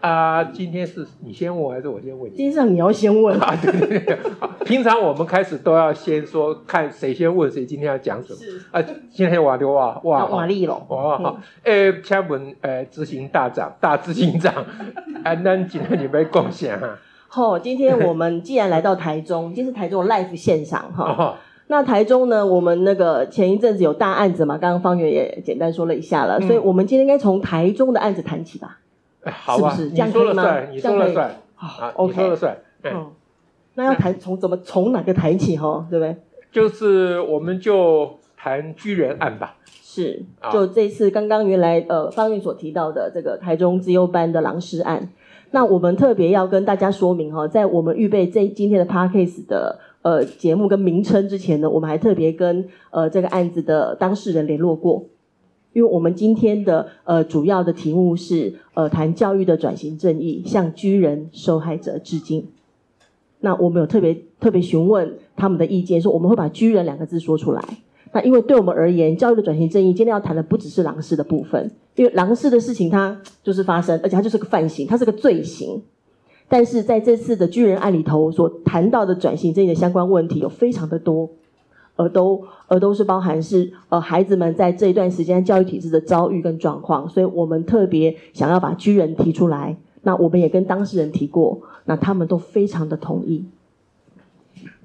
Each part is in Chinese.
啊，今天是你先问还是我先问你？今天是你要先问啊，对对对。平常我们开始都要先说，看谁先问谁，今天要讲什么。是啊，今天瓦丢哇哇瓦力龙哇好，哎，请问呃，执行大长大执行长，啊，那今天你们贡献哈？好，今天我们既然来到台中，今天是台中 Life 现场哈。那台中呢，我们那个前一阵子有大案子嘛，刚刚方圆也简单说了一下了，所以我们今天应该从台中的案子谈起吧。哎，好吧，是是你说了算，你说了算，好，OK，你说了算。嗯，那要谈从怎么从哪个谈起哈，对不对？就是我们就谈居人案吧。是，就这次刚刚原来呃方韵所提到的这个台中自优班的狼师案，那我们特别要跟大家说明哈，在我们预备这今天的 Podcast 的呃节目跟名称之前呢，我们还特别跟呃这个案子的当事人联络过。因为我们今天的呃主要的题目是呃谈教育的转型正义，向居人受害者致敬。那我们有特别特别询问他们的意见，说我们会把“居人”两个字说出来。那因为对我们而言，教育的转型正义今天要谈的不只是狼师的部分，因为狼师的事情它就是发生，而且它就是个犯行，它是个罪行。但是在这次的居人案里头所谈到的转型正义的相关问题有非常的多。而都而都是包含是呃孩子们在这一段时间教育体制的遭遇跟状况，所以我们特别想要把居人提出来。那我们也跟当事人提过，那他们都非常的同意。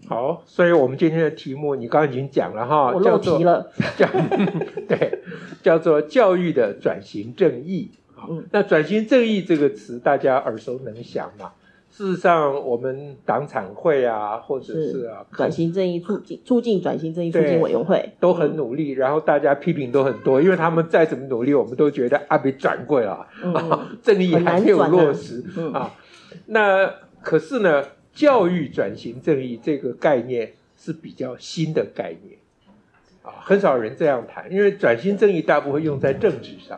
好，所以我们今天的题目你刚刚已经讲了哈，我漏题了，叫对，叫做教育的转型正义。嗯，那转型正义这个词大家耳熟能详嘛。事实上，我们党产会啊，或者是啊，转型正义促进促进转型正义促进委员会都很努力，然后大家批评都很多，因为他们再怎么努力，我们都觉得啊，被转过了，嗯、啊，正义还没有落实啊，嗯、啊。那可是呢，教育转型正义这个概念是比较新的概念啊，很少人这样谈，因为转型正义大部分用在政治上。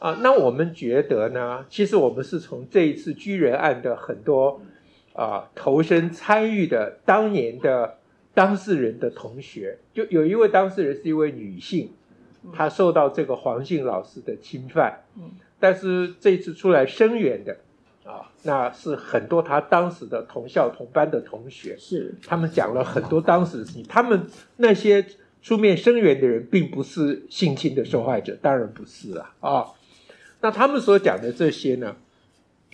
啊，那我们觉得呢，其实我们是从这一次居人案的很多啊投身参与的当年的当事人的同学，就有一位当事人是一位女性，她受到这个黄姓老师的侵犯，但是这次出来声援的啊，那是很多他当时的同校同班的同学，是。他们讲了很多当时的事情，他们那些出面声援的人并不是性侵的受害者，当然不是了啊。那他们所讲的这些呢，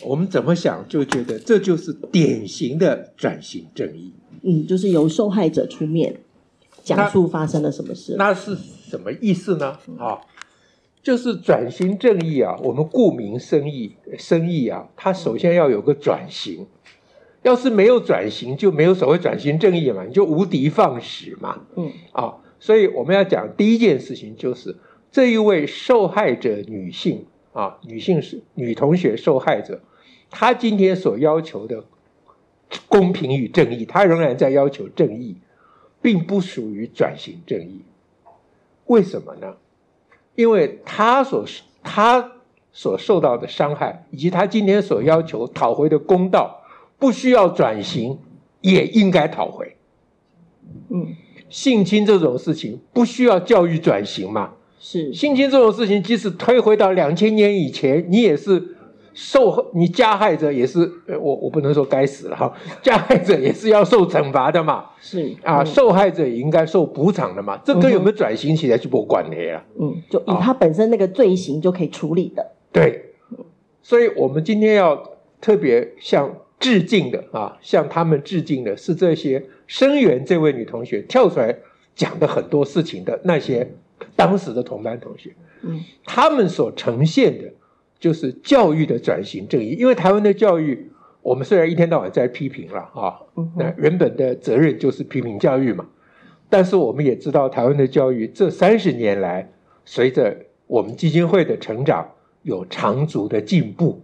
我们怎么想就觉得这就是典型的转型正义。嗯，就是由受害者出面讲述发生了什么事。那，那是什么意思呢？啊，就是转型正义啊，我们顾名生义，生意啊，它首先要有个转型。要是没有转型，就没有所谓转型正义嘛，你就无的放矢嘛。嗯，啊，所以我们要讲第一件事情就是这一位受害者女性。啊，女性是女同学受害者，她今天所要求的公平与正义，她仍然在要求正义，并不属于转型正义。为什么呢？因为她所她所受到的伤害，以及她今天所要求讨回的公道，不需要转型，也应该讨回。嗯，性侵这种事情不需要教育转型嘛？是性侵这种事情，即使推回到两千年以前，你也是受你加害者也是，我我不能说该死了哈，加害者也是要受惩罚的嘛。是啊，嗯、受害者也应该受补偿的嘛。这跟有没有转型起来就不管了呀。嗯，就以他本身那个罪行就可以处理的。啊、对，所以我们今天要特别向致敬的啊，向他们致敬的是这些声援这位女同学跳出来讲的很多事情的那些。当时的同班同学，嗯，他们所呈现的，就是教育的转型正义。因为台湾的教育，我们虽然一天到晚在批评了啊，那原本的责任就是批评教育嘛。但是我们也知道，台湾的教育这三十年来，随着我们基金会的成长，有长足的进步。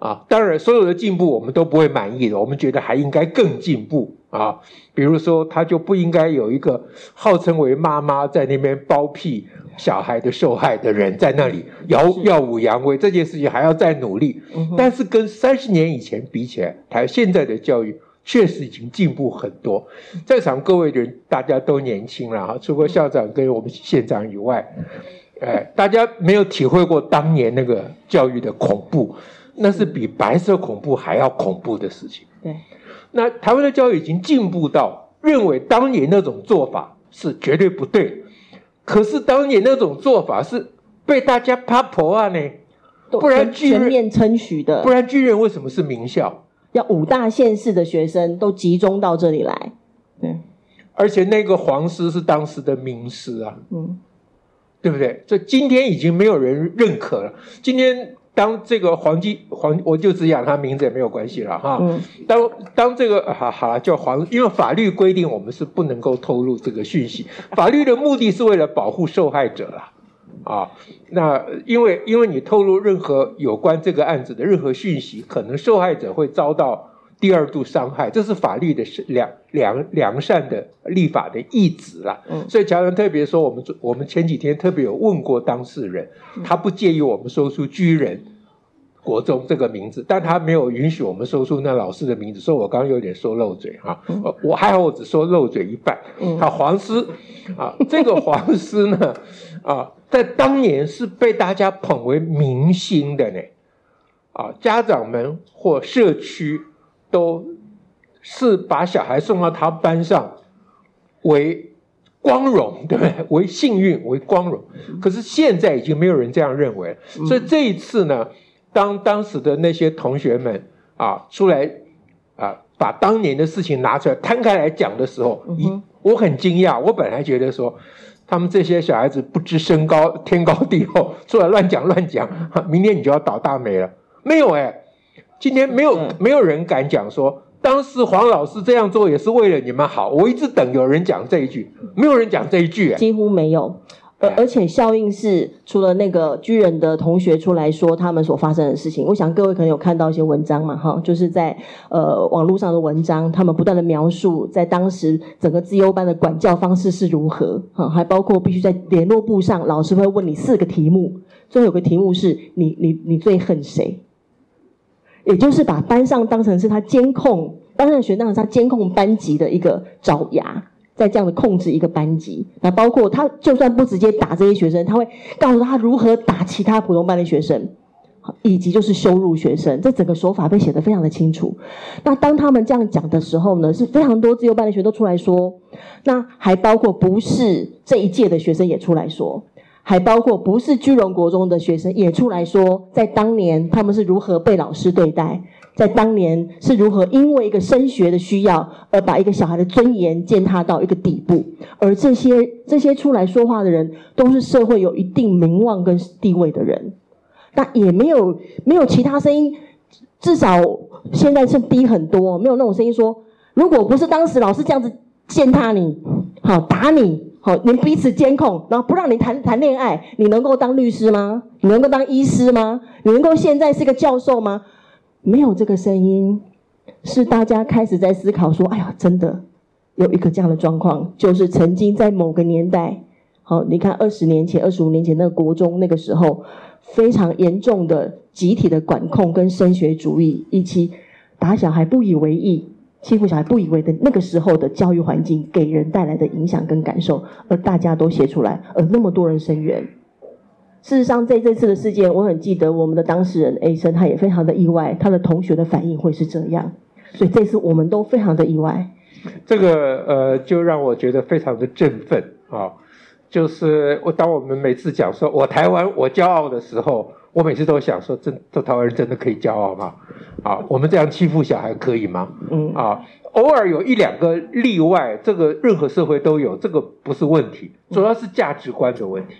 啊，当然所有的进步我们都不会满意的，我们觉得还应该更进步啊。比如说，他就不应该有一个号称为妈妈在那边包庇小孩的受害的人在那里耀耀武扬威，这件事情还要再努力。但是跟三十年以前比起来，台现在的教育确实已经进步很多。在场各位人大家都年轻了哈，除了校长跟我们县长以外，哎，大家没有体会过当年那个教育的恐怖。那是比白色恐怖还要恐怖的事情。对，那台湾的教育已经进步到认为当年那种做法是绝对不对，可是当年那种做法是被大家拍婆啊呢，不然全面称许的，不然巨人为什么是名校？要五大县市的学生都集中到这里来，对，而且那个黄师是当时的名师啊，嗯，对不对？这今天已经没有人认可了，今天。当这个黄金黄，我就只讲他名字也没有关系了哈。嗯、当当这个好好了叫黄，因为法律规定我们是不能够透露这个讯息。法律的目的是为了保护受害者啦，啊，那因为因为你透露任何有关这个案子的任何讯息，可能受害者会遭到。第二度伤害，这是法律的良良良善的立法的意旨啦。嗯，所以乔仁特别说，我们我们前几天特别有问过当事人，他不介意我们说出居人国中这个名字，但他没有允许我们说出那老师的名字，所以我刚刚有点说漏嘴哈。我还好，我只说漏嘴一半。嗯，好，黄师啊，这个黄师呢啊，在当年是被大家捧为明星的呢。啊，家长们或社区。都是把小孩送到他班上为光荣，对不对？为幸运，为光荣。可是现在已经没有人这样认为，所以这一次呢，当当时的那些同学们啊出来啊，把当年的事情拿出来摊开来讲的时候，一我很惊讶。我本来觉得说，他们这些小孩子不知身高天高地厚，出来乱讲乱讲，明天你就要倒大霉了。没有哎。今天没有、嗯、没有人敢讲说，当时黄老师这样做也是为了你们好。我一直等有人讲这一句，没有人讲这一句、欸，几乎没有。而而且效应是，除了那个居人的同学出来说他们所发生的事情，我想各位可能有看到一些文章嘛，哈，就是在呃网络上的文章，他们不断的描述在当时整个自优班的管教方式是如何，哈，还包括必须在联络簿上，老师会问你四个题目，最后有个题目是你你你最恨谁？也就是把班上当成是他监控，班上的学生当成他监控班级的一个爪牙，在这样的控制一个班级。那包括他就算不直接打这些学生，他会告诉他如何打其他普通班的学生，以及就是羞辱学生。这整个手法被写得非常的清楚。那当他们这样讲的时候呢，是非常多自由班的学生都出来说，那还包括不是这一届的学生也出来说。还包括不是居仁国中的学生也出来说，在当年他们是如何被老师对待，在当年是如何因为一个升学的需要而把一个小孩的尊严践踏到一个底部，而这些这些出来说话的人都是社会有一定名望跟地位的人，那也没有没有其他声音，至少现在是低很多，没有那种声音说，如果不是当时老师这样子践踏你，好打你。好，你彼此监控，然后不让你谈谈恋爱，你能够当律师吗？你能够当医师吗？你能够现在是个教授吗？没有这个声音，是大家开始在思考说：哎呀，真的有一个这样的状况，就是曾经在某个年代，好，你看二十年前、二十五年前那个国中那个时候，非常严重的集体的管控跟升学主义，以及打小孩不以为意。欺负小孩不以为的那个时候的教育环境给人带来的影响跟感受，而大家都写出来，而那么多人声援。事实上，在这次的事件，我很记得我们的当事人 A 生，他也非常的意外，他的同学的反应会是这样，所以这次我们都非常的意外。这个呃，就让我觉得非常的振奋啊！就是我当我们每次讲说“我台湾我骄傲”的时候。我每次都想说，真这台湾人真的可以骄傲吗？啊，我们这样欺负小孩可以吗？嗯啊，偶尔有一两个例外，这个任何社会都有，这个不是问题，主要是价值观的问题。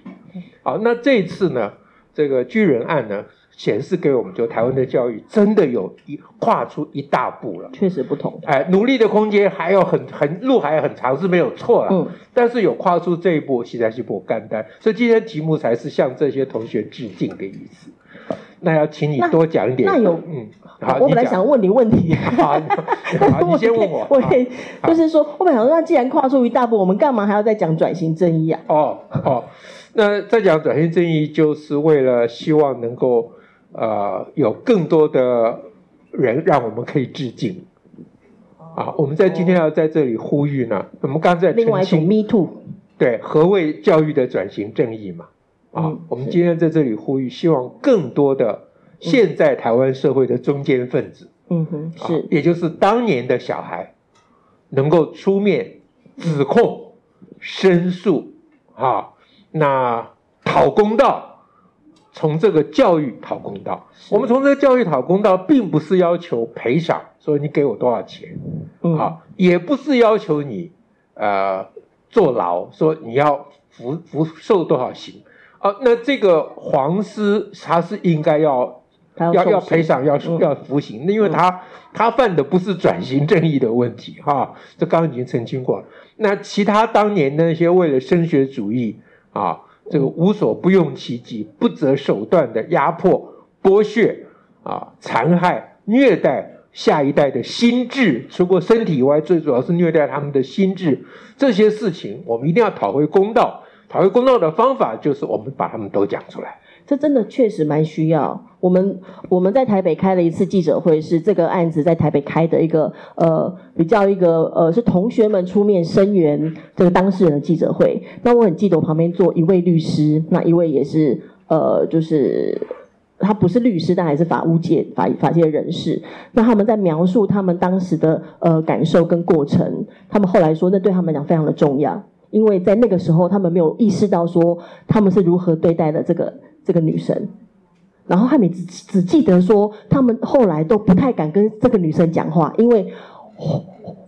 好，那这一次呢，这个巨人案呢？显示给我们，就台湾的教育真的有一跨出一大步了，确实不同。哎，努力的空间还有很很路还有很长，是没有错了。嗯，但是有跨出这一步，实在是不简单。所以今天题目才是向这些同学致敬的意思。那要请你多讲一点。那，那有嗯，好，我本来想问你问题。好，好，你先问我。我就是说，我本来想说，那既然跨出一大步，我们干嘛还要再讲转型正义啊？哦哦，那再讲转型正义，就是为了希望能够呃有更多的人让我们可以致敬。啊，我们在今天要在这里呼吁呢。我们刚才另外一种 Me Too，对，何谓教育的转型正义嘛？啊，嗯、我们今天在这里呼吁，希望更多的现在台湾社会的中间分子，嗯哼，是，也就是当年的小孩，能够出面指控、申诉，啊，那讨公道，从这个教育讨公道。我们从这个教育讨公道，并不是要求赔偿。说你给我多少钱，啊，也不是要求你呃坐牢，说你要服服受多少刑啊？那这个黄师他是应该要要要赔偿，要要服刑，那因为他他犯的不是转型正义的问题哈，这刚刚已经澄清过了。那其他当年那些为了升学主义啊，这个无所不用其极、不择手段的压迫、剥削啊、残害、虐待。下一代的心智，除过身体以外，最主要是虐待他们的心智。这些事情，我们一定要讨回公道。讨回公道的方法，就是我们把他们都讲出来。这真的确实蛮需要。我们我们在台北开了一次记者会，是这个案子在台北开的一个呃比较一个呃是同学们出面声援这个当事人的记者会。那我很记得我旁边坐一位律师，那一位也是呃就是。他不是律师，但还是法务界、法法界人士。那他们在描述他们当时的呃感受跟过程，他们后来说，那对他们来讲非常的重要，因为在那个时候，他们没有意识到说他们是如何对待的这个这个女生，然后汉美只只记得说，他们后来都不太敢跟这个女生讲话，因为。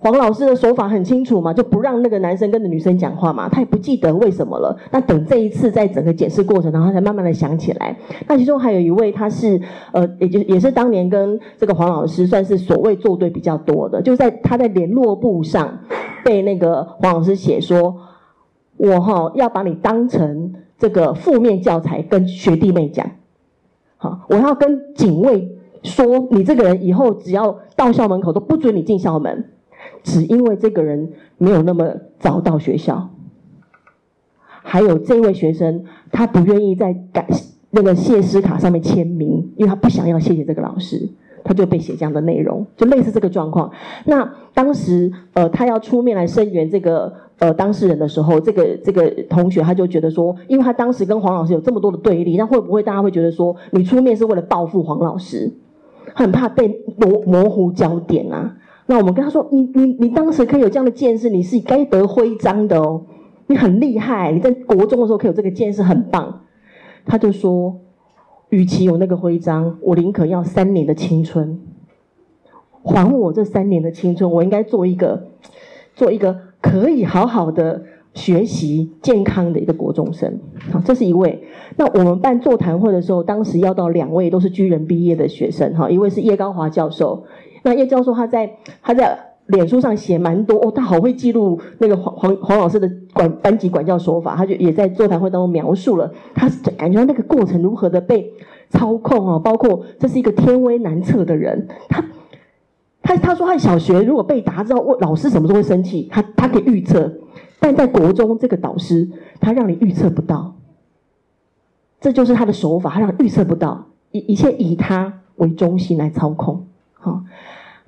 黄老师的手法很清楚嘛，就不让那个男生跟着女生讲话嘛，他也不记得为什么了。那等这一次在整个检视过程，然后才慢慢的想起来。那其中还有一位，他是呃，也就也是当年跟这个黄老师算是所谓作对比较多的，就在他在联络簿上被那个黄老师写说，我哈要把你当成这个负面教材跟学弟妹讲，好，我要跟警卫说，你这个人以后只要到校门口都不准你进校门。只因为这个人没有那么早到学校，还有这位学生，他不愿意在感那个谢师卡上面签名，因为他不想要谢谢这个老师，他就被写这样的内容，就类似这个状况。那当时呃，他要出面来声援这个呃当事人的时候，这个这个同学他就觉得说，因为他当时跟黄老师有这么多的对立，那会不会大家会觉得说，你出面是为了报复黄老师，很怕被模模糊焦点啊？那我们跟他说：“你你你当时可以有这样的见识，你是该得徽章的哦，你很厉害，你在国中的时候可以有这个见识，很棒。”他就说：“与其有那个徽章，我宁可要三年的青春，还我这三年的青春，我应该做一个做一个可以好好的学习、健康的一个国中生。”好，这是一位。那我们办座谈会的时候，当时要到两位都是居人毕业的学生，哈，一位是叶高华教授。那叶教授他在他在脸书上写蛮多哦，他好会记录那个黄黄黄老师的管班级管教手法，他就也在座谈会当中描述了，他感觉到那个过程如何的被操控哦，包括这是一个天威难测的人，他他他说他小学如果被打，之后问老师什么时候会生气，他他可以预测，但在国中这个导师他让你预测不到，这就是他的手法，他让预测不到，一一切以他为中心来操控。好，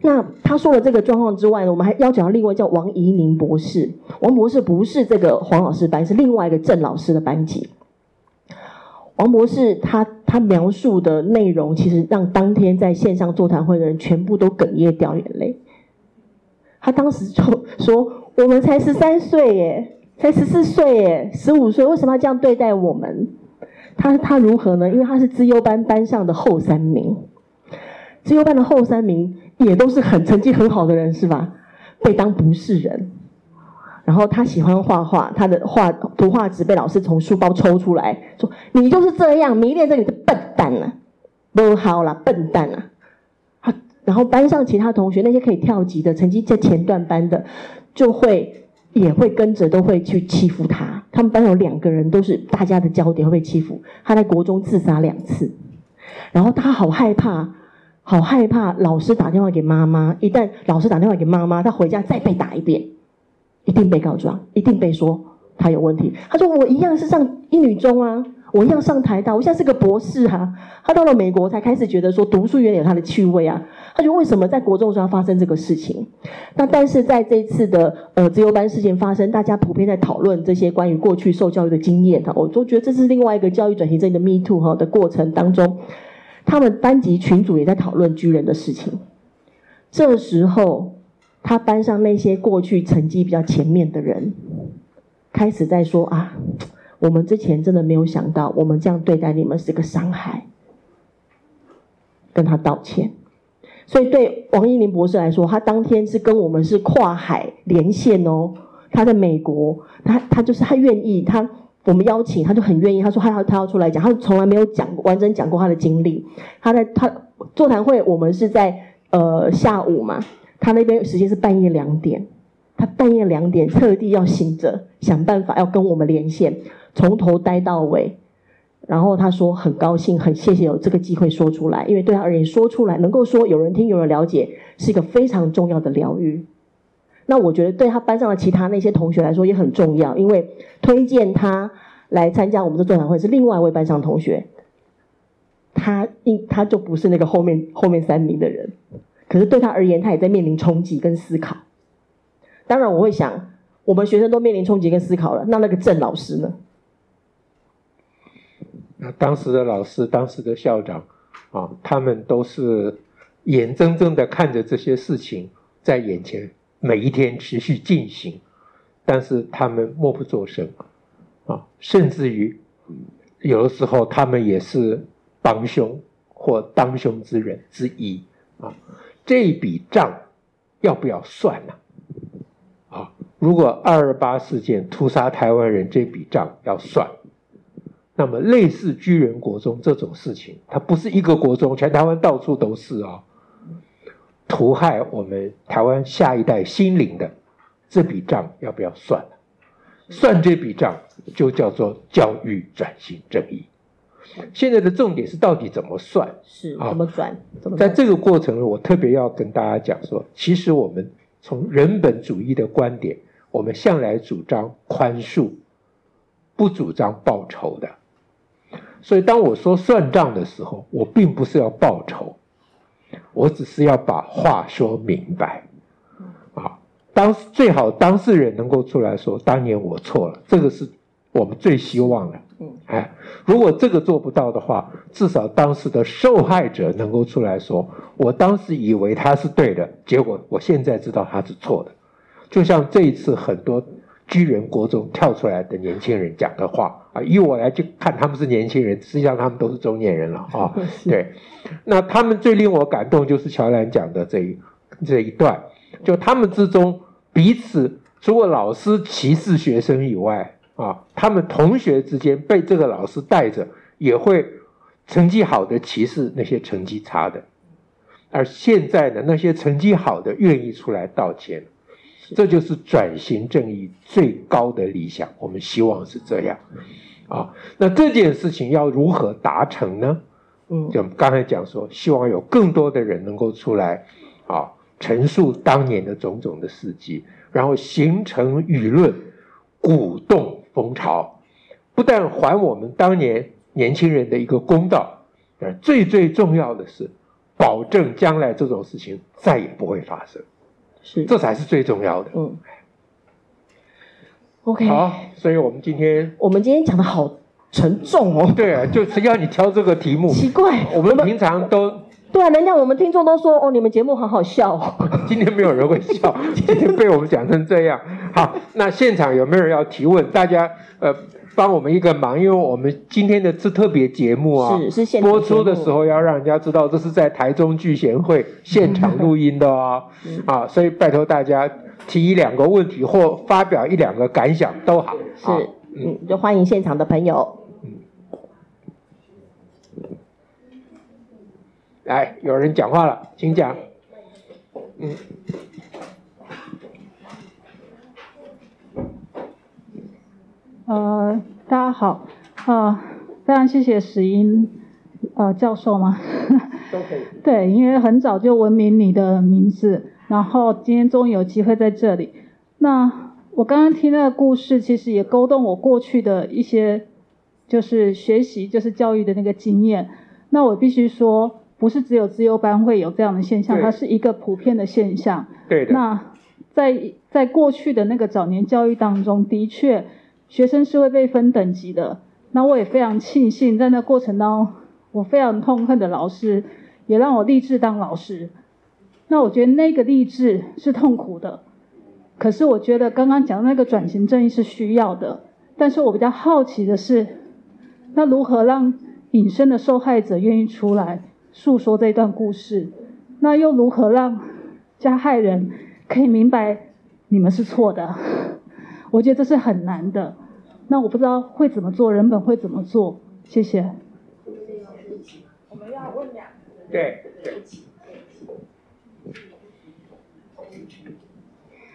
那他说了这个状况之外呢，我们还邀请到另外叫王怡宁博士。王博士不是这个黄老师班，是另外一个郑老师的班级。王博士他他描述的内容，其实让当天在线上座谈会的人全部都哽咽掉眼泪。他当时就说：“我们才十三岁耶，才十四岁耶，十五岁，为什么要这样对待我们？”他他如何呢？因为他是资优班班上的后三名。资优班的后三名也都是很成绩很好的人，是吧？被当不是人，然后他喜欢画画，他的画图画纸被老师从书包抽出来，说：“你就是这样迷恋这里的笨蛋啊，不好了，笨蛋啊！”然后班上其他同学那些可以跳级的，成绩在前段班的，就会也会跟着都会去欺负他。他们班有两个人都是大家的焦点，会被欺负。他在国中自杀两次。然后他好害怕，好害怕老师打电话给妈妈，一旦老师打电话给妈妈，他回家再被打一遍，一定被告状，一定被说他有问题。他说我一样是上一女中啊。我一样上台大，我现在是个博士啊。他到了美国才开始觉得说读书原有他的趣味啊。他就为什么在国中的时候要发生这个事情？那但是在这一次的呃自由班事件发生，大家普遍在讨论这些关于过去受教育的经验哈，我都觉得这是另外一个教育转型正义的 Me Too 哈的过程当中，他们班级群组也在讨论巨人的事情。这时候，他班上那些过去成绩比较前面的人，开始在说啊。我们之前真的没有想到，我们这样对待你们是个伤害，跟他道歉。所以对王一林博士来说，他当天是跟我们是跨海连线哦。他在美国，他他就是他愿意，他我们邀请，他就很愿意。他说他要他要出来讲，他从来没有讲完整讲过他的经历。他在他座谈会，我们是在呃下午嘛，他那边时间是半夜两点，他半夜两点特地要醒着想办法要跟我们连线。从头待到尾，然后他说很高兴，很谢谢有这个机会说出来，因为对他而言，说出来能够说有人听，有人了解，是一个非常重要的疗愈。那我觉得对他班上的其他那些同学来说也很重要，因为推荐他来参加我们的座谈会是另外一位班上同学，他应他就不是那个后面后面三名的人，可是对他而言，他也在面临冲击跟思考。当然，我会想，我们学生都面临冲击跟思考了，那那个郑老师呢？那当时的老师、当时的校长，啊，他们都是眼睁睁的看着这些事情在眼前每一天持续进行，但是他们默不作声，啊，甚至于有的时候他们也是帮凶或当凶之人之一，啊，这笔账要不要算呢？啊，如果二二八事件屠杀台湾人这笔账要算。那么，类似居人国中这种事情，它不是一个国中，全台湾到处都是啊、哦。屠害我们台湾下一代心灵的这笔账要不要算？算这笔账就叫做教育转型正义。现在的重点是到底怎么算？是怎么转？怎么？在这个过程，我特别要跟大家讲说，其实我们从人本主义的观点，我们向来主张宽恕，不主张报仇的。所以，当我说算账的时候，我并不是要报仇，我只是要把话说明白。啊，当最好当事人能够出来说：“当年我错了。”这个是我们最希望的。哎，如果这个做不到的话，至少当时的受害者能够出来说：“我当时以为他是对的，结果我现在知道他是错的。”就像这一次很多。居人国中跳出来的年轻人讲的话啊，以我来就看他们是年轻人，实际上他们都是中年人了啊。对，那他们最令我感动就是乔兰讲的这一这一段，就他们之中彼此除了老师歧视学生以外啊，他们同学之间被这个老师带着也会成绩好的歧视那些成绩差的，而现在呢，那些成绩好的愿意出来道歉。这就是转型正义最高的理想，我们希望是这样，啊，那这件事情要如何达成呢？嗯，就刚才讲说，希望有更多的人能够出来，啊，陈述当年的种种的事迹，然后形成舆论，鼓动风潮，不但还我们当年年轻人的一个公道，而最最重要的是，保证将来这种事情再也不会发生。是，这才是最重要的。嗯，OK，好，所以我们今天，我们今天讲的好沉重哦。对啊，就是要你挑这个题目。奇怪，我们平常都对啊，人家我们听众都说哦，你们节目好好笑哦。今天没有人会笑，今天被我们讲成这样。好，那现场有没有人要提问？大家呃。帮我们一个忙，因为我们今天的是特别节目啊，是是现播出的时候要让人家知道这是在台中聚贤会现场录音的哦，啊，所以拜托大家提一两个问题或发表一两个感想都好，是，嗯，就欢迎现场的朋友，嗯，来，有人讲话了，请讲，嗯。呃，大家好，啊、呃，非常谢谢石英呃教授吗？都可以。对，因为很早就闻名你的名字，然后今天终于有机会在这里。那我刚刚听那个故事，其实也勾动我过去的一些，就是学习，就是教育的那个经验。那我必须说，不是只有资优班会有这样的现象，它是一个普遍的现象。对的。那在在过去的那个早年教育当中，的确，学生是会被分等级的。那我也非常庆幸，在那过程当中，我非常痛恨的老师，也让我立志当老师。那我觉得那个励志是痛苦的，可是我觉得刚刚讲的那个转型正义是需要的。但是我比较好奇的是，那如何让隐身的受害者愿意出来诉说这段故事？那又如何让加害人可以明白你们是错的？我觉得这是很难的。那我不知道会怎么做，人本会怎么做？谢谢。我们要问两个。对对。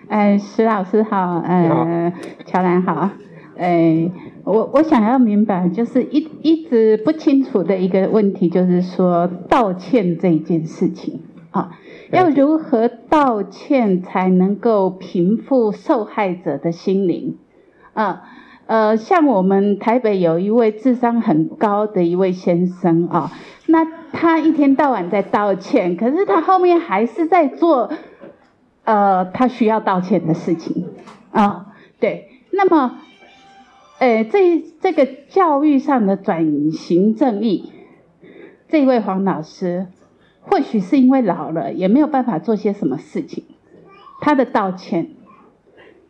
哎，石老师好，呃，乔兰好，哎，我我想要明白，就是一一直不清楚的一个问题，就是说道歉这件事情啊，要如何道歉才能够平复受害者的心灵啊？呃，像我们台北有一位智商很高的一位先生啊，那他一天到晚在道歉，可是他后面还是在做，呃，他需要道歉的事情啊。对，那么，呃，这这个教育上的转型正义，这位黄老师，或许是因为老了，也没有办法做些什么事情，他的道歉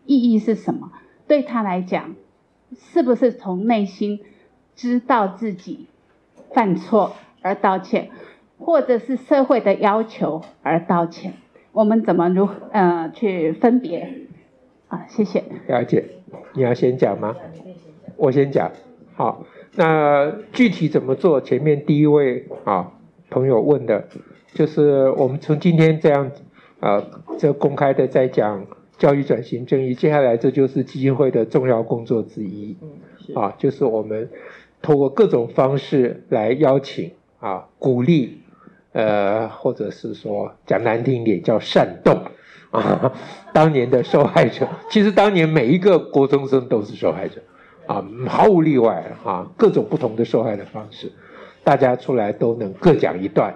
意义是什么？对他来讲？是不是从内心知道自己犯错而道歉，或者是社会的要求而道歉？我们怎么如呃去分别？啊，谢谢。了解，你要先讲吗？我先讲。好，那具体怎么做？前面第一位啊朋友问的，就是我们从今天这样啊这公开的在讲。教育转型正义，接下来这就是基金会的重要工作之一，啊，就是我们通过各种方式来邀请啊，鼓励，呃，或者是说讲难听一点叫煽动啊，当年的受害者，其实当年每一个国中生都是受害者，啊，毫无例外啊，各种不同的受害的方式，大家出来都能各讲一段，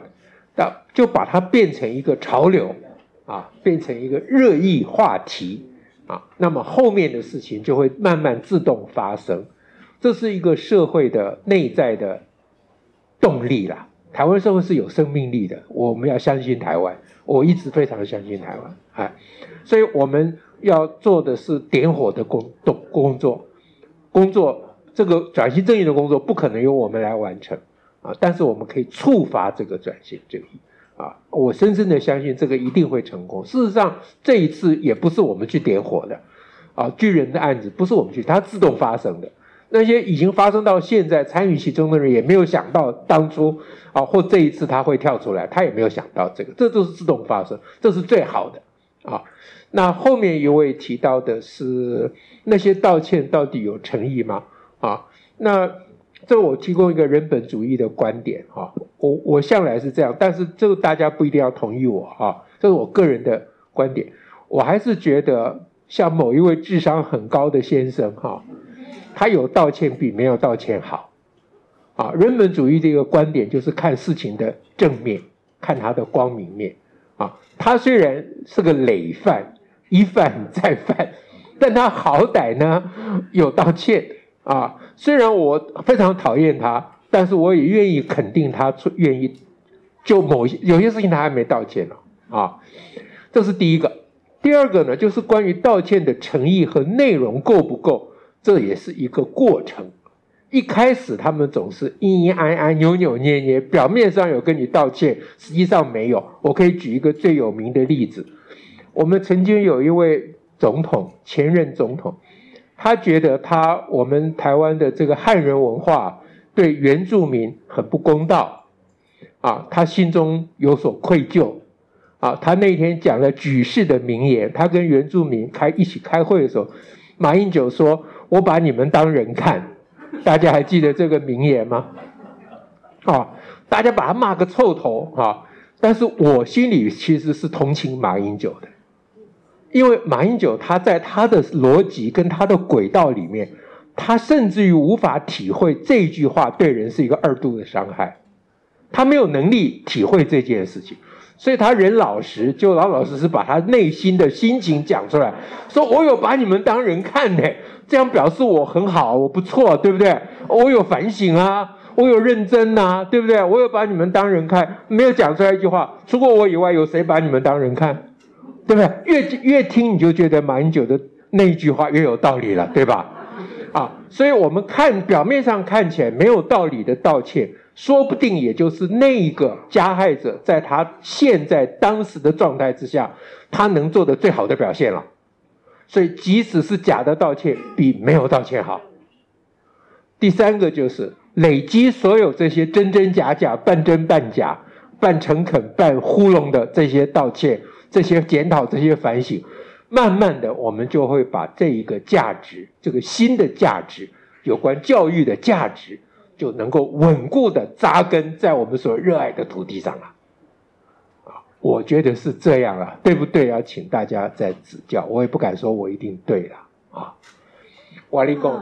那就把它变成一个潮流。啊，变成一个热议话题啊，那么后面的事情就会慢慢自动发生，这是一个社会的内在的动力啦。台湾社会是有生命力的，我们要相信台湾，我一直非常相信台湾，哎，所以我们要做的是点火的工动工作，工作这个转型正义的工作不可能由我们来完成啊，但是我们可以触发这个转型正义。啊，我深深的相信这个一定会成功。事实上，这一次也不是我们去点火的，啊，巨人的案子不是我们去，它自动发生的。那些已经发生到现在参与其中的人也没有想到当初啊，或这一次他会跳出来，他也没有想到这个，这都是自动发生，这是最好的啊。那后面一位提到的是那些道歉到底有诚意吗？啊，那。这我提供一个人本主义的观点哈，我我向来是这样，但是这个大家不一定要同意我哈，这是我个人的观点。我还是觉得像某一位智商很高的先生哈，他有道歉比没有道歉好啊。人本主义这个观点就是看事情的正面，看他的光明面啊。他虽然是个累犯，一犯再犯，但他好歹呢有道歉。啊，虽然我非常讨厌他，但是我也愿意肯定他，愿意就某些有些事情他还没道歉呢。啊，这是第一个。第二个呢，就是关于道歉的诚意和内容够不够，这也是一个过程。一开始他们总是阴阴暗暗、扭扭捏捏，表面上有跟你道歉，实际上没有。我可以举一个最有名的例子，我们曾经有一位总统，前任总统。他觉得他我们台湾的这个汉人文化对原住民很不公道，啊，他心中有所愧疚，啊，他那天讲了举世的名言，他跟原住民开一起开会的时候，马英九说：“我把你们当人看。”大家还记得这个名言吗？啊，大家把他骂个臭头啊！但是我心里其实是同情马英九的，因为马英九他在他的逻辑跟他的轨道里面，他甚至于无法体会这句话对人是一个二度的伤害，他没有能力体会这件事情，所以他人老实，就老老实实把他内心的心情讲出来，说我有把你们当人看呢，这样表示我很好，我不错，对不对？我有反省啊。我有认真呐、对不对？我有把你们当人看，没有讲出来一句话。除过我以外，有谁把你们当人看？对不对？越越听你就觉得马英九的那一句话越有道理了，对吧？啊，所以我们看表面上看起来没有道理的道歉，说不定也就是那一个加害者在他现在当时的状态之下，他能做的最好的表现了。所以即使是假的道歉，比没有道歉好。第三个就是。累积所有这些真真假假、半真半假、半诚恳、半糊弄的这些道歉、这些检讨、这些反省，慢慢的，我们就会把这一个价值、这个新的价值、有关教育的价值，就能够稳固的扎根在我们所热爱的土地上了。啊，我觉得是这样了，对不对啊？请大家再指教，我也不敢说我一定对了啊。瓦力工。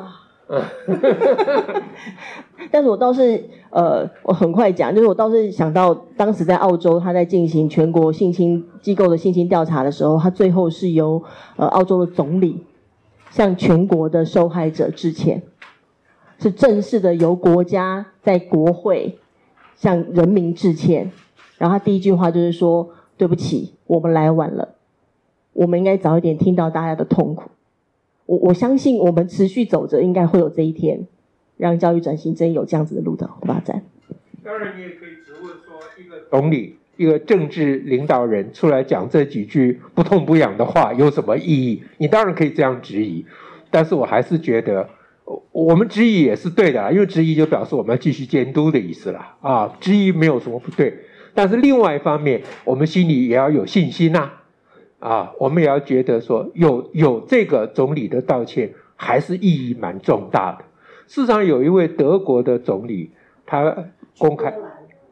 嗯，但是我倒是呃，我很快讲，就是我倒是想到当时在澳洲，他在进行全国性侵机构的性侵调查的时候，他最后是由呃澳洲的总理向全国的受害者致歉，是正式的由国家在国会向人民致歉，然后他第一句话就是说：“对不起，我们来晚了，我们应该早一点听到大家的痛苦。”我我相信我们持续走着，应该会有这一天，让教育转型真有这样子的路的发展。当然，你也可以质问说，一个总理、一个政治领导人出来讲这几句不痛不痒的话，有什么意义？你当然可以这样质疑，但是我还是觉得，我们质疑也是对的，因为质疑就表示我们要继续监督的意思了啊。质疑没有什么不对，但是另外一方面，我们心里也要有信心呐。我们也要觉得说有有这个总理的道歉，还是意义蛮重大的。事实上，有一位德国的总理，他公开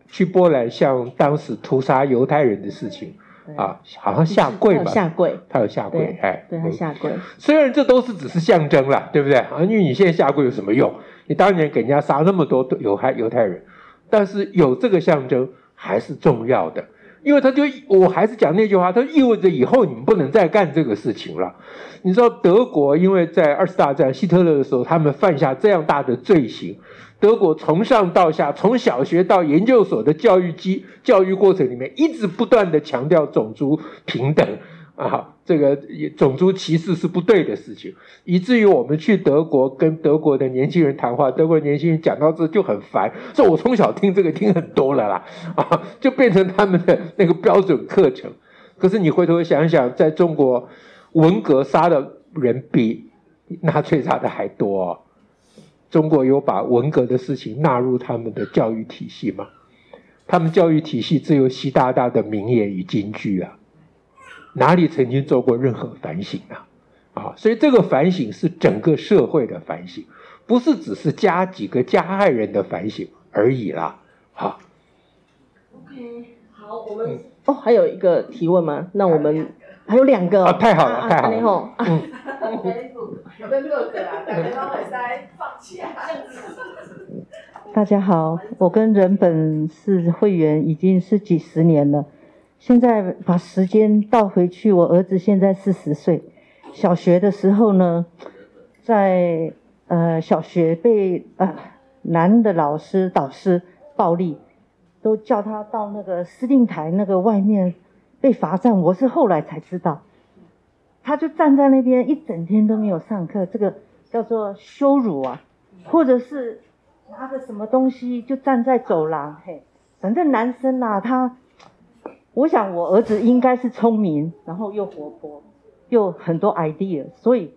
去波兰向当时屠杀犹太人的事情啊，好像下跪吧？下跪，他有下跪，哎，对他下跪。虽然这都是只是象征了，对不对？啊，因为你现在下跪有什么用？你当年给人家杀那么多犹太犹太人，但是有这个象征还是重要的。因为他就我还是讲那句话，他意味着以后你们不能再干这个事情了。你知道德国因为在二次大战希特勒的时候，他们犯下这样大的罪行，德国从上到下，从小学到研究所的教育机教育过程里面，一直不断的强调种族平等。啊，这个种族歧视是不对的事情，以至于我们去德国跟德国的年轻人谈话，德国年轻人讲到这就很烦，说我从小听这个听很多了啦，啊，就变成他们的那个标准课程。可是你回头想想，在中国，文革杀的人比纳粹杀的还多。中国有把文革的事情纳入他们的教育体系吗？他们教育体系只有习大大的名言与金句啊。哪里曾经做过任何反省啊？啊，所以这个反省是整个社会的反省，不是只是加几个加害人的反省而已啦。好，OK，好，我们哦，还有一个提问吗？那我们还有两个，啊，太好了，太好了。嗯。大家好，我跟人本是会员已经是几十年了。现在把时间倒回去，我儿子现在四十岁，小学的时候呢，在呃小学被呃男的老师导师暴力，都叫他到那个司令台那个外面被罚站。我是后来才知道，他就站在那边一整天都没有上课，这个叫做羞辱啊，或者是拿着什么东西就站在走廊，嘿，反正男生呐、啊，他。我想我儿子应该是聪明，然后又活泼，又很多 idea，所以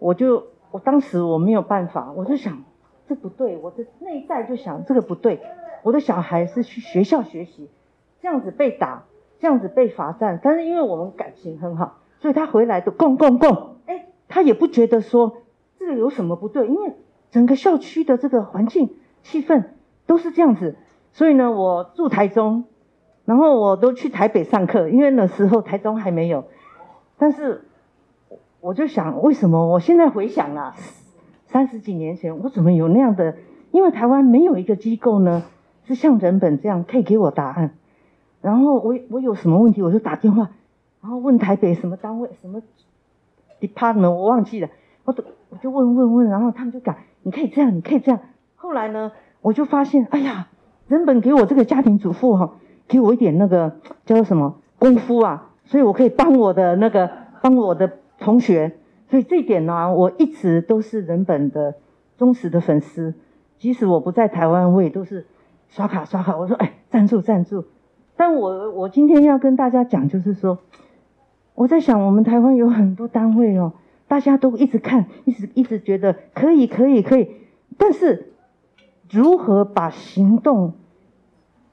我就我当时我没有办法，我就想这不对，我的内在就想这个不对，我的小孩是去学校学习，这样子被打，这样子被罚站，但是因为我们感情很好，所以他回来的共共共，哎，他也不觉得说这个有什么不对，因为整个校区的这个环境气氛都是这样子，所以呢，我住台中，然后我都去台北上课，因为那时候台中还没有。但是我就想，为什么我现在回想啊，三十几年前我怎么有那样的？因为台湾没有一个机构呢，是像人本这样可以给我答案。然后我我有什么问题，我就打电话，然后问台北什么单位什么 department，我忘记了，我都我就问问问，然后他们就讲，你可以这样，你可以这样。后来呢，我就发现，哎呀，人本给我这个家庭主妇哈，给我一点那个叫做什么功夫啊，所以我可以帮我的那个帮我的同学，所以这一点呢，我一直都是人本的忠实的粉丝，即使我不在台湾，我也都是刷卡刷卡。我说，哎，赞助赞助。但我我今天要跟大家讲，就是说，我在想，我们台湾有很多单位哦，大家都一直看，一直一直觉得可以可以可以，但是如何把行动，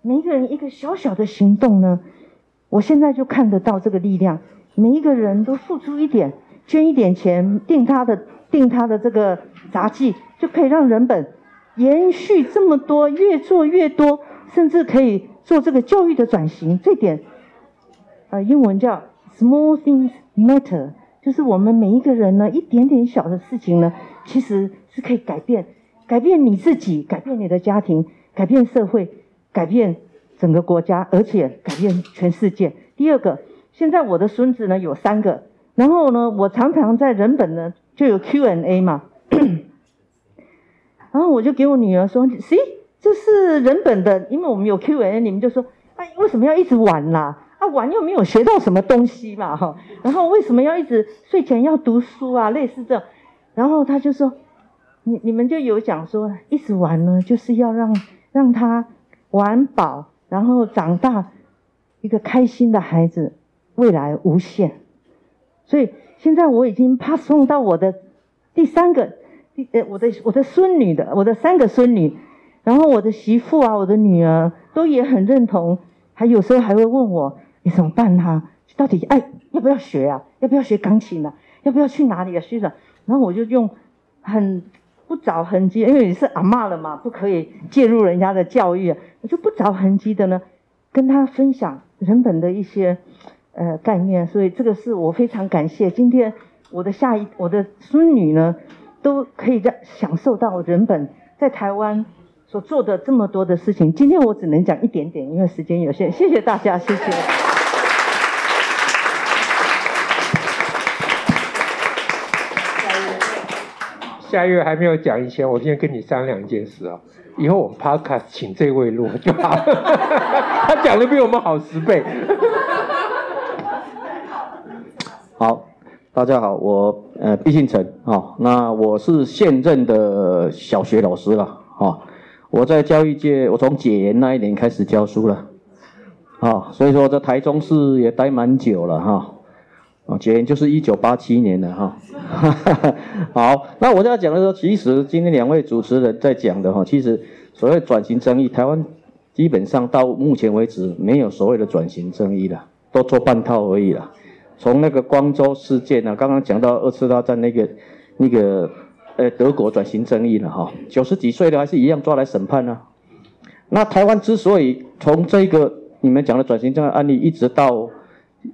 每一个人一个小小的行动呢？我现在就看得到这个力量，每一个人都付出一点，捐一点钱，订他的订他的这个杂技，就可以让人本延续这么多，越做越多，甚至可以。做这个教育的转型，这点，呃，英文叫 small things matter，就是我们每一个人呢，一点点小的事情呢，其实是可以改变，改变你自己，改变你的家庭，改变社会，改变整个国家，而且改变全世界。第二个，现在我的孙子呢有三个，然后呢，我常常在人本呢就有 Q&A 嘛，然后我就给我女儿说，See。这是人本的，因为我们有 Q&A，你们就说，哎，为什么要一直玩啦？啊，玩又没有学到什么东西嘛，哈。然后为什么要一直睡前要读书啊？类似这，然后他就说，你你们就有讲说，一直玩呢，就是要让让他玩饱，然后长大一个开心的孩子，未来无限。所以现在我已经 pass on 到我的第三个，第呃，我的我的孙女的，我的三个孙女。然后我的媳妇啊，我的女儿都也很认同，还有时候还会问我，你怎么办啊？到底哎要不要学啊？要不要学钢琴啊？要不要去哪里啊？学长，然后我就用很不着痕迹，因为你是阿嬷了嘛，不可以介入人家的教育，我就不着痕迹的呢，跟他分享人本的一些呃概念，所以这个是我非常感谢。今天我的下一我的孙女呢，都可以在享受到人本在台湾。所做的这么多的事情，今天我只能讲一点点，因为时间有限。谢谢大家，谢谢。下一位还没有讲以前，我先跟你商量一件事啊，以后我们 Podcast 请这位录就好，他讲的比我们好十倍。好，大家好，我呃毕姓陈啊，那我是现任的小学老师了啊。我在教育界，我从解严那一年开始教书了，啊，所以说在台中市也待蛮久了哈，啊，解严就是一九八七年了哈，好，那我就要讲的说，其实今天两位主持人在讲的哈，其实所谓转型正义，台湾基本上到目前为止没有所谓的转型正义了，都做半套而已了，从那个光州事件呢，刚刚讲到二次大战那个那个。呃，德国转型正义了哈，九十几岁的还是一样抓来审判呢、那台湾之所以从这个你们讲的转型正义案例，一直到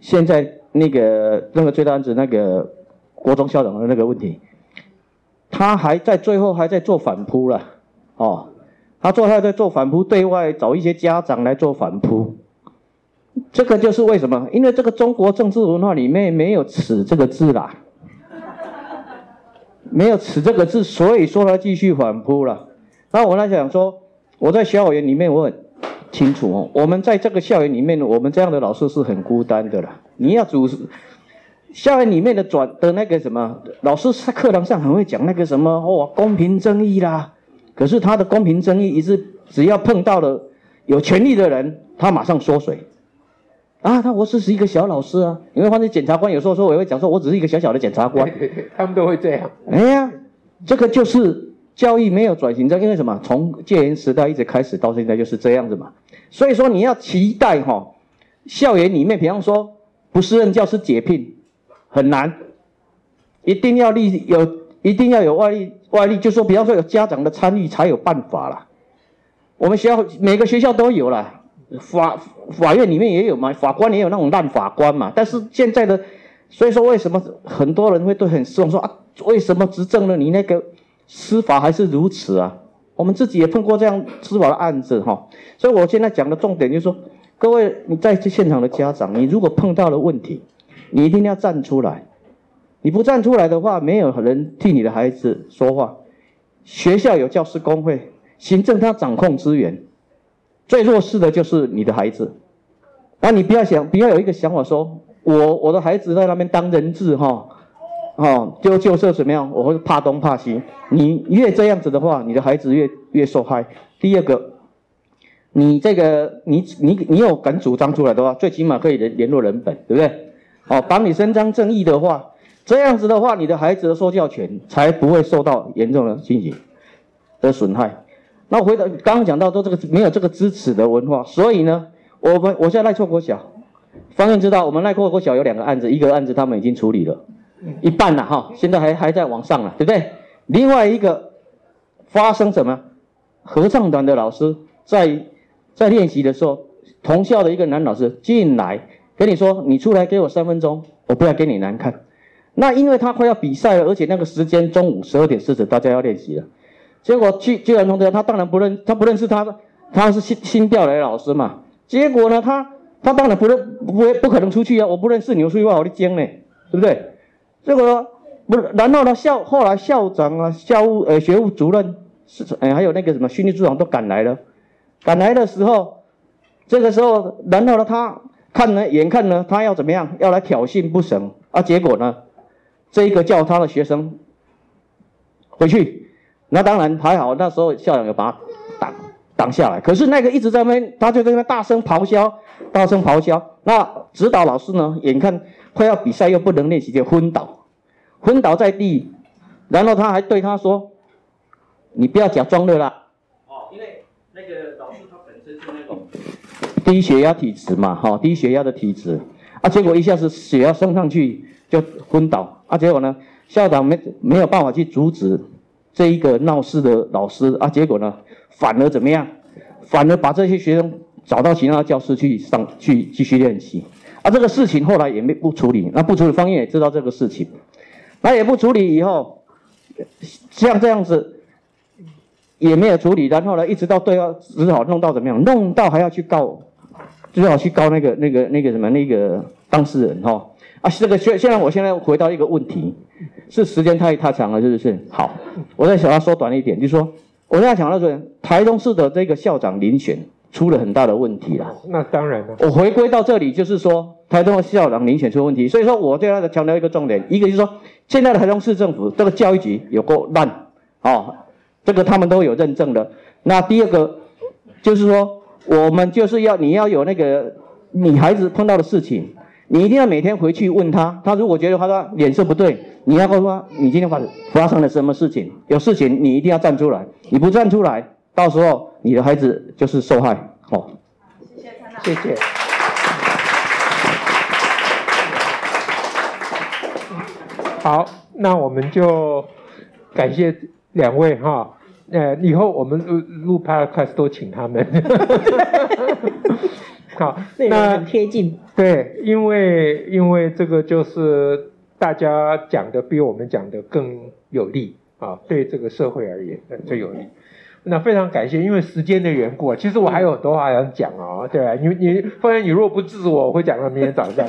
现在那个那个最大案子那个国中校长的那个问题，他还在最后还在做反扑了哦，他做还在做反扑，对外找一些家长来做反扑。这个就是为什么？因为这个中国政治文化里面没有“耻”这个字啦。没有“耻”这个字，所以说他继续反扑了。那我来想说，我在校园里面我很清楚哦，我们在这个校园里面，我们这样的老师是很孤单的了。你要组织校园里面的转的那个什么老师，在课堂上很会讲那个什么哦，公平正义啦，可是他的公平正义一直只要碰到了有权力的人，他马上缩水。啊，他我只是一个小老师啊，因为反正检察官有时候说我也会讲说，我只是一个小小的检察官，他们都会这样。哎呀，这个就是教育没有转型，这因为什么？从戒严时代一直开始到现在就是这样子嘛。所以说你要期待哈、哦，校园里面，比方说不是任教师解聘很难，一定要立有，一定要有外力，外力就说比方说有家长的参与才有办法啦。我们学校每个学校都有了，法法院里面也有嘛，法官也有那种烂法官嘛。但是现在的，所以说为什么很多人会都很失望，说啊，为什么执政了你那个司法还是如此啊？我们自己也碰过这样司法的案子哈。所以我现在讲的重点就是说，各位你在现场的家长，你如果碰到了问题，你一定要站出来。你不站出来的话，没有人替你的孩子说话。学校有教师工会，行政他掌控资源，最弱势的就是你的孩子。那你不要想，不要有一个想法说，我我的孩子在那边当人质哈，哦，就就是怎么样，我会怕东怕西。你越这样子的话，你的孩子越越受害。第二个，你这个你你你有敢主张出来的话，最起码可以联联络人本，对不对？哦，帮你伸张正义的话。这样子的话，你的孩子的受教权才不会受到严重的侵袭的损害。那回到刚刚讲到，说这个没有这个支持的文化，所以呢，我们我现在赖错国小，方院知道，我们赖错国小有两个案子，一个案子他们已经处理了，一半了哈，现在还还在往上了，对不对？另外一个发生什么？合唱团的老师在在练习的时候，同校的一个男老师进来跟你说：“你出来给我三分钟，我不要给你难看。”那因为他快要比赛了，而且那个时间中午十二点四十，大家要练习了。结果去居然同学，他当然不认，他不认识他，他是新新调来的老师嘛。结果呢，他他当然不认，不不可能出去啊！我不认识你，我出去话我的惊呢，对不对？结果不，然后呢校后来校长啊、校务呃学务主任是呃还有那个什么训练组长都赶来了。赶来的时候，这个时候，然后呢他看呢，眼看呢他要怎么样，要来挑衅不成啊？结果呢？这一个叫他的学生回去，那当然还好，那时候校长有把他挡挡下来。可是那个一直在那边，他就在那大声咆哮，大声咆哮。那指导老师呢，眼看快要比赛又不能练习，就昏倒，昏倒在地。然后他还对他说：“你不要假装的了。”哦，因为那个老师他本身是那种低血压体质嘛，哈，低血压的体质啊，结果一下子血压升上去。就昏倒啊！结果呢，校长没没有办法去阻止这一个闹事的老师啊！结果呢，反而怎么样？反而把这些学生找到其他教室去上去继续练习啊！这个事情后来也没不处理，那不处理，方院也知道这个事情，那也不处理以后，像这样子也没有处理，然后呢，一直到对方只好弄到怎么样？弄到还要去告，只好去告那个那个那个什么那个当事人哈。啊，这个现现在我现在回到一个问题，是时间太太长了，是不是？好，我再想要缩短一点，就是说，我现在想到说，台中市的这个校长遴选出了很大的问题了。那当然了。我回归到这里，就是说，台中的校长遴选出问题，所以说我对他的强调一个重点，一个就是说，现在的台中市政府这个教育局有够烂，哦，这个他们都有认证的。那第二个就是说，我们就是要你要有那个你孩子碰到的事情。你一定要每天回去问他，他如果觉得他说脸色不对，你要告诉他你今天发发生了什么事情，有事情你一定要站出来，你不站出来，到时候你的孩子就是受害。好，谢谢，谢谢。好，那我们就感谢两位哈，呃，以后我们录录 podcast 都请他们。好，那很贴近。对，因为因为这个就是大家讲的比我们讲的更有利啊，对这个社会而言最有利。那非常感谢，因为时间的缘故，其实我还有很多话想讲哦，对吧？你你，发现你如果不支持我，我会讲到明天早上。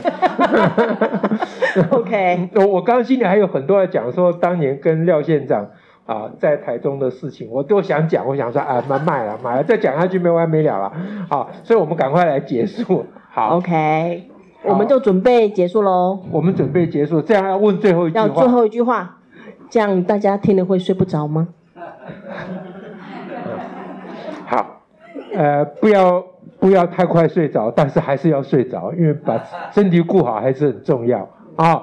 OK，我我刚刚心里还有很多要讲，说当年跟廖县长。啊，在台中的事情我都想讲，我想说啊，买卖了，买了，再讲下去没完没了了。好，所以我们赶快来结束。好，OK，好我们就准备结束喽。我们准备结束，这样要问最后一句话。要最后一句话，这样大家听了会睡不着吗？好，呃，不要不要太快睡着，但是还是要睡着，因为把身体顾好还是很重要啊。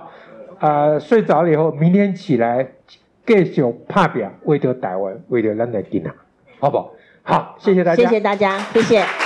呃，睡着了以后，明天起来。继续拍拼，为着台湾，为着咱的囡仔，好不好？好，谢谢大家，谢谢大家，谢谢。